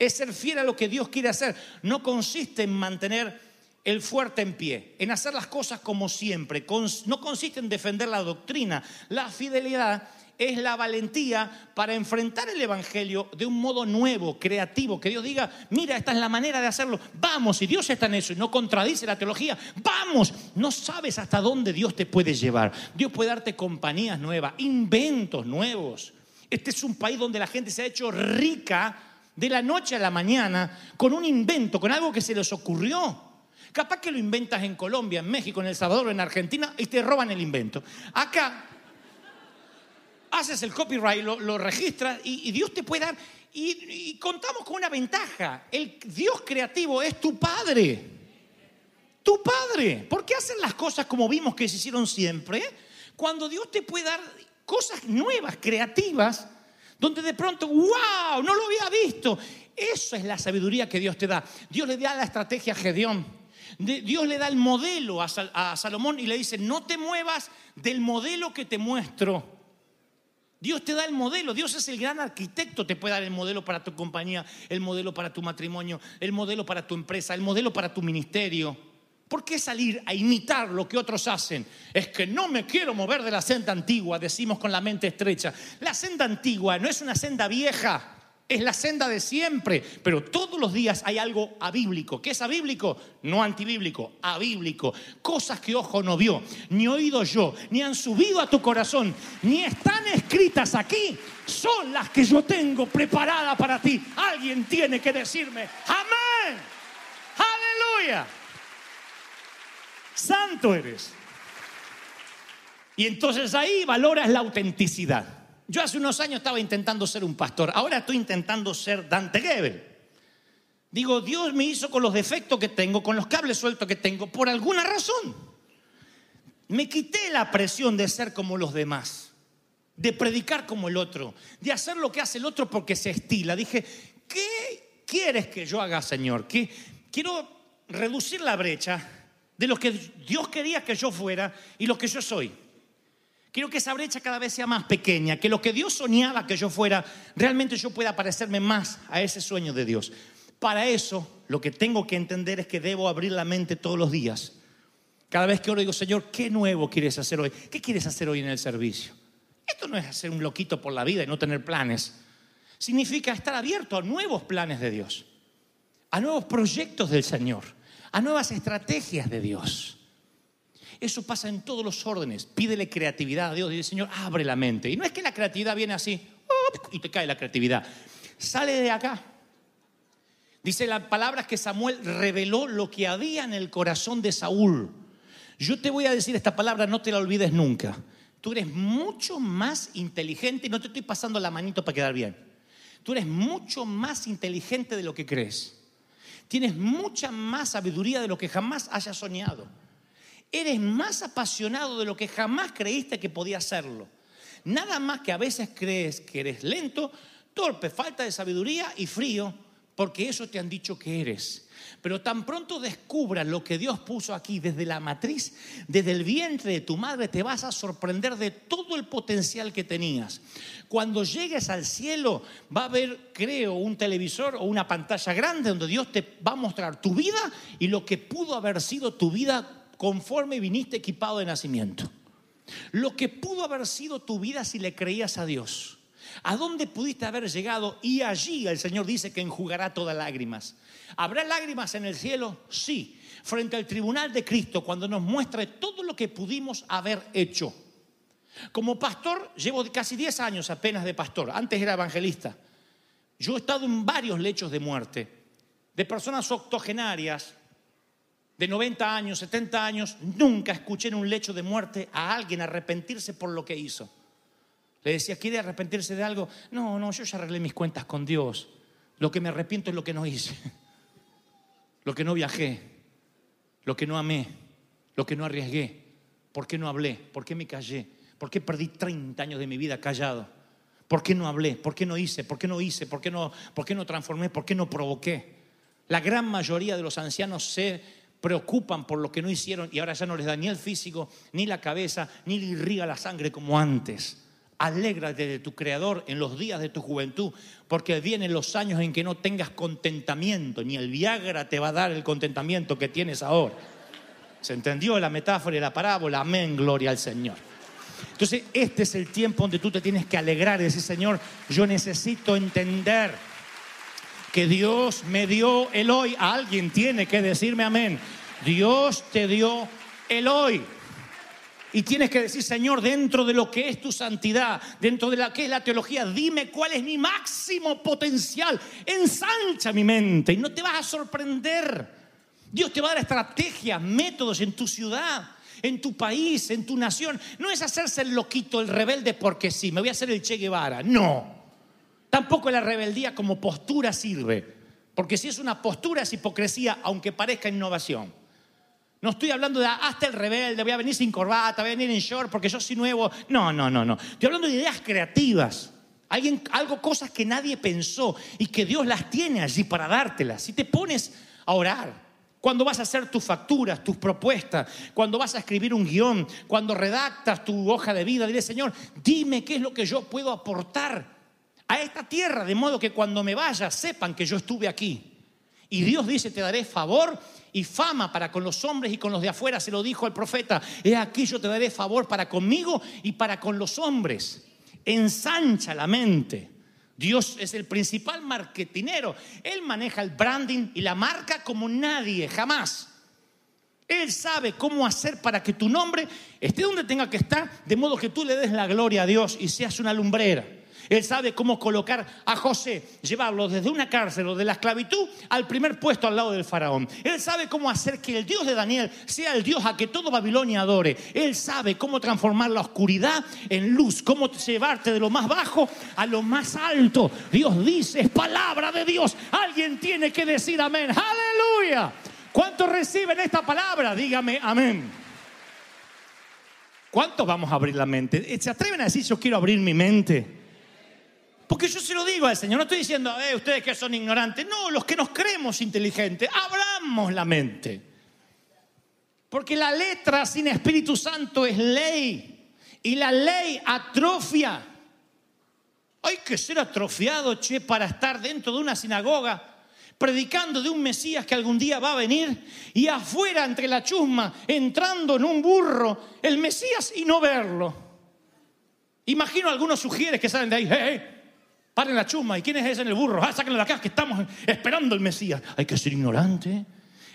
A: Es ser fiel a lo que Dios quiere hacer. No consiste en mantener el fuerte en pie, en hacer las cosas como siempre. No consiste en defender la doctrina. La fidelidad es la valentía para enfrentar el Evangelio de un modo nuevo, creativo, que Dios diga, mira, esta es la manera de hacerlo, vamos, y Dios está en eso y no contradice la teología, vamos, no sabes hasta dónde Dios te puede llevar. Dios puede darte compañías nuevas, inventos nuevos. Este es un país donde la gente se ha hecho rica de la noche a la mañana con un invento, con algo que se les ocurrió. Capaz que lo inventas en Colombia, en México, en El Salvador, en Argentina y te roban el invento. Acá haces el copyright, lo, lo registras y, Dios te puede dar. Y, y contamos con una ventaja. El Dios creativo es tu Padre. Tu Padre. ¿Por qué hacen las cosas como vimos que se hicieron siempre? Cuando Dios te puede dar cosas nuevas, creativas, donde de pronto, wow, no lo había visto. Eso es la sabiduría que Dios te da. Dios le da la estrategia a Gedeón. De- Dios le da el modelo a Salomón y le dice, no te muevas del modelo que te muestro. Dios te da el modelo, Dios es el gran arquitecto, te puede dar el modelo para tu compañía, el modelo para tu matrimonio, el modelo para tu empresa, el modelo para tu ministerio. ¿Por qué salir a imitar lo que otros hacen? Es que no me quiero mover de la senda antigua, decimos con la mente estrecha. La senda antigua no es una senda vieja, es la senda de siempre, pero todos los días hay algo abíblico. ¿Qué es abíblico? No antibíblico, abíblico. Cosas que ojo no vio, ni oído yo, ni han subido a tu corazón, ni están escritas aquí, son las que yo tengo preparadas para ti. Alguien tiene que decirme, amén, aleluya, santo eres. Y entonces ahí valoras la autenticidad. Yo hace unos años estaba intentando ser un pastor, ahora estoy intentando ser Dante Gebel. Digo, Dios me hizo con los defectos que tengo, con los cables sueltos que tengo, por alguna razón. Me quité la presión de ser como los demás, de predicar como el otro, de hacer lo que hace el otro porque se estila. Dije, ¿qué quieres que yo haga, Señor? Quiero reducir la brecha de lo que Dios quería que yo fuera y lo que yo soy. Quiero que esa brecha cada vez sea más pequeña, que lo que Dios soñaba que yo fuera, realmente yo pueda parecerme más a ese sueño de Dios. Para eso, lo que tengo que entender es que debo abrir la mente todos los días. Cada vez que oro digo, Señor, ¿qué nuevo quieres hacer hoy? ¿Qué quieres hacer hoy en el servicio? Esto no es hacer un loquito por la vida y no tener planes. Significa estar abierto a nuevos planes de Dios, a nuevos proyectos del Señor, a nuevas estrategias de Dios. Eso pasa en todos los órdenes. Pídele creatividad a Dios. Dile, Señor, abre la mente. Y no es que la creatividad viene así y te cae la creatividad. Sale de acá. Dice la palabra que Samuel reveló lo que había en el corazón de Saúl. Yo te voy a decir esta palabra, no te la olvides nunca. Tú eres mucho más inteligente no te estoy pasando la manito para quedar bien. Tú eres mucho más inteligente de lo que crees. Tienes mucha más sabiduría de lo que jamás hayas soñado. Eres más apasionado de lo que jamás creíste que podía serlo. Nada más que a veces crees que eres lento, torpe, falta de sabiduría y frío, porque eso te han dicho que eres. Pero tan pronto descubras lo que Dios puso aquí desde la matriz, desde el vientre de tu madre, te vas a sorprender de todo el potencial que tenías. Cuando llegues al cielo, va a haber, creo, un televisor o una pantalla grande donde Dios te va a mostrar tu vida y lo que pudo haber sido tu vida conforme viniste equipado de nacimiento. Lo que pudo haber sido tu vida si le creías a Dios. ¿A dónde pudiste haber llegado? Y allí el Señor dice que enjugará todas lágrimas. ¿Habrá lágrimas en el cielo? Sí. Frente al tribunal de Cristo, cuando nos muestre todo lo que pudimos haber hecho. Como pastor, llevo casi 10 años apenas de pastor. Antes era evangelista. Yo he estado en varios lechos de muerte. De personas octogenarias, de 90 años, 70 años, nunca escuché en un lecho de muerte a alguien arrepentirse por lo que hizo. Le decía, ¿quiere arrepentirse de algo? No, no, yo ya arreglé mis cuentas con Dios. Lo que me arrepiento es lo que no hice, lo que no viajé, lo que no amé, lo que no arriesgué. ¿Por qué no hablé? ¿Por qué me callé? ¿Por qué perdí 30 años de mi vida callado? ¿Por qué no hablé? ¿Por qué no hice? ¿Por qué no hice? ¿Por qué no, por qué no transformé? ¿Por qué no provoqué? La gran mayoría de los ancianos se preocupan por lo que no hicieron y ahora ya no les da ni el físico, ni la cabeza, ni le irriga la sangre como antes. Alégrate de tu Creador en los días de tu juventud, porque vienen los años en que no tengas contentamiento, ni el Viagra te va a dar el contentamiento que tienes ahora. ¿Se entendió la metáfora y la parábola? Amén, gloria al Señor. Entonces, este es el tiempo donde tú te tienes que alegrar y decir, Señor, yo necesito entender que Dios me dio el hoy. Alguien tiene que decirme amén. Dios te dio el hoy. Y tienes que decir, Señor, dentro de lo que es tu santidad, dentro de la que es la teología, dime cuál es mi máximo potencial. Ensancha mi mente y no te vas a sorprender. Dios te va a dar estrategias, métodos en tu ciudad, en tu país, en tu nación. No es hacerse el loquito, el rebelde porque sí, me voy a hacer el Che Guevara. No. Tampoco la rebeldía como postura sirve. Porque si es una postura es hipocresía, aunque parezca innovación. No estoy hablando de hasta el rebelde, voy a venir sin corbata, voy a venir en short porque yo soy nuevo. No, no, no, no. Estoy hablando de ideas creativas. Alguien, algo, cosas que nadie pensó y que Dios las tiene allí para dártelas. Si te pones a orar, cuando vas a hacer tus facturas, tus propuestas, cuando vas a escribir un guion, cuando redactas tu hoja de vida, dile, Señor, dime qué es lo que yo puedo aportar a esta tierra, de modo que cuando me vaya sepan que yo estuve aquí. Y Dios dice, te daré favor y fama para con los hombres y con los de afuera, se lo dijo el profeta, he aquí yo te daré favor para conmigo y para con los hombres. Ensancha la mente. Dios es el principal marketinero. Él maneja el branding y la marca como nadie, jamás. Él sabe cómo hacer para que tu nombre esté donde tenga que estar, de modo que tú le des la gloria a Dios y seas una lumbrera. Él sabe cómo colocar a José, llevarlo desde una cárcel o de la esclavitud al primer puesto al lado del faraón. Él sabe cómo hacer que el Dios de Daniel sea el Dios a que todo Babilonia adore. Él sabe cómo transformar la oscuridad en luz, cómo llevarte de lo más bajo a lo más alto. Dios dice, es palabra de Dios. Alguien tiene que decir amén. Aleluya. ¿Cuántos reciben esta palabra? Dígame amén. ¿Cuántos vamos a abrir la mente? ¿Se atreven a decir yo quiero abrir mi mente? Porque yo se lo digo al Señor, no estoy diciendo, eh, ustedes que son ignorantes. No, los que nos creemos inteligentes, abramos la mente. Porque la letra sin Espíritu Santo es ley. Y la ley atrofia. Hay que ser atrofiado, che, para estar dentro de una sinagoga predicando de un Mesías que algún día va a venir y afuera entre la chusma, entrando en un burro, el Mesías y no verlo. Imagino a algunos sugieres que salen de ahí, hey, hey, paren la chusma, ¿y quién es ese en el burro? Ah, sáquenlo de acá, que estamos esperando el Mesías. Hay que ser ignorante.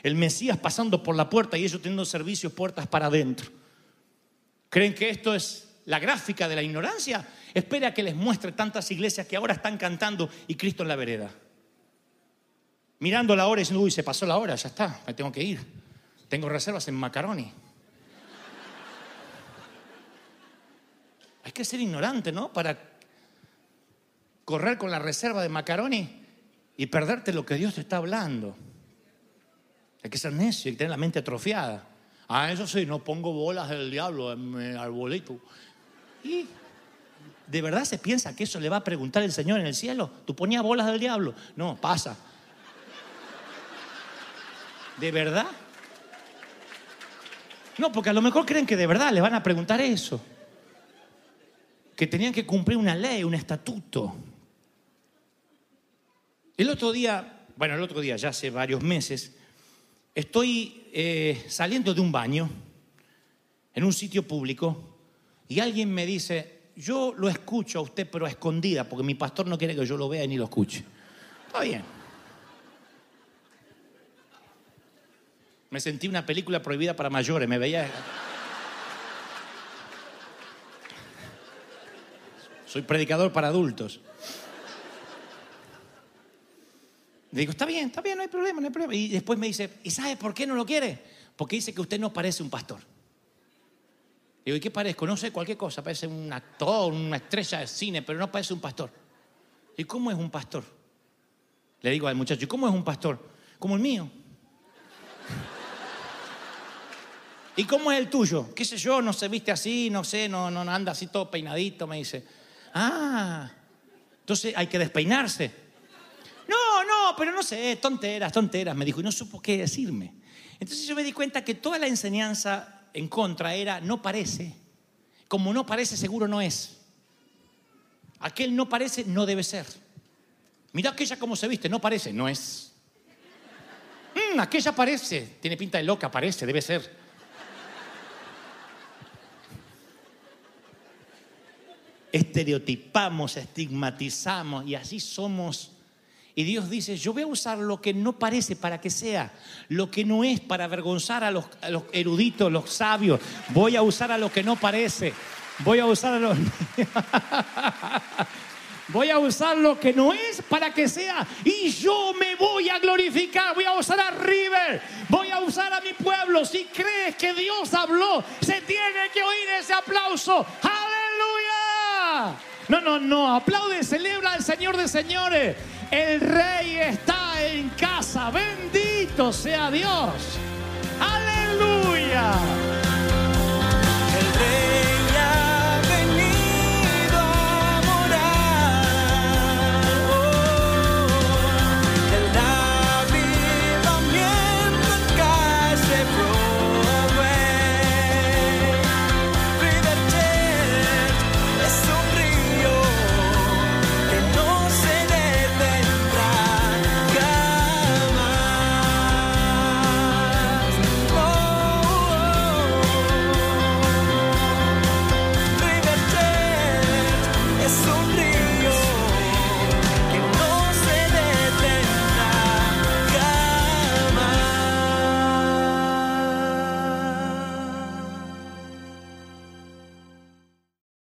A: El Mesías pasando por la puerta y ellos teniendo servicios puertas para adentro. ¿Creen que esto es la gráfica de la ignorancia? Espera que les muestre tantas iglesias que ahora están cantando y Cristo en la vereda. Mirando la hora y diciendo, uy, se pasó la hora, ya está, me tengo que ir. Tengo reservas en macaroni. Hay que ser ignorante, ¿no? Para correr con la reserva de macaroni y perderte lo que Dios te está hablando. Hay que ser necio y tener la mente atrofiada. Ah, eso sí, no pongo bolas del diablo en mi arbolito. Y ¿De verdad se piensa que eso le va a preguntar el Señor en el cielo? ¿Tú ponías bolas del diablo? No, pasa. ¿De verdad? No, porque a lo mejor creen que de verdad le van a preguntar eso. Que tenían que cumplir una ley, un estatuto. El otro día, bueno, el otro día, ya hace varios meses, estoy eh, saliendo de un baño en un sitio público y alguien me dice, yo lo escucho a usted pero a escondida porque mi pastor no quiere que yo lo vea ni lo escuche. Está bien. Me sentí una película prohibida para mayores, me veía... Soy predicador para adultos. Le digo, está bien, está bien, no hay problema, no hay problema. Y después me dice, ¿y sabe por qué no lo quiere? Porque dice que usted no parece un pastor. Digo, ¿y qué parezco? No sé, cualquier cosa. Parece un actor, una estrella de cine, pero no parece un pastor. ¿Y cómo es un pastor? Le digo al muchacho, ¿y cómo es un pastor? Como el mío. ¿Y cómo es el tuyo? ¿Qué sé yo? No se viste así, no sé, no, no anda así todo peinadito, me dice. Ah, entonces hay que despeinarse. No, no, pero no sé, tonteras, tonteras, me dijo, y no supo qué decirme. Entonces yo me di cuenta que toda la enseñanza en contra era no parece. Como no parece, seguro no es. Aquel no parece, no debe ser. Mira aquella cómo se viste, no parece, no es. Mm, aquella parece, tiene pinta de loca, parece, debe ser. Estereotipamos, estigmatizamos y así somos. Y Dios dice, yo voy a usar lo que no parece para que sea, lo que no es para avergonzar a los, eruditos, los sabios. Voy a usar a lo que no parece. Voy a usar a los... Voy a usar lo que no es para que sea. Y yo me voy a glorificar. Voy a usar a River. Voy a usar a mi pueblo. Si crees que Dios habló, se tiene que oír ese aplauso. Aleluya. No, no, no. Aplaude, celebra al Señor de señores. El rey está en casa. Bendito sea Dios. Aleluya.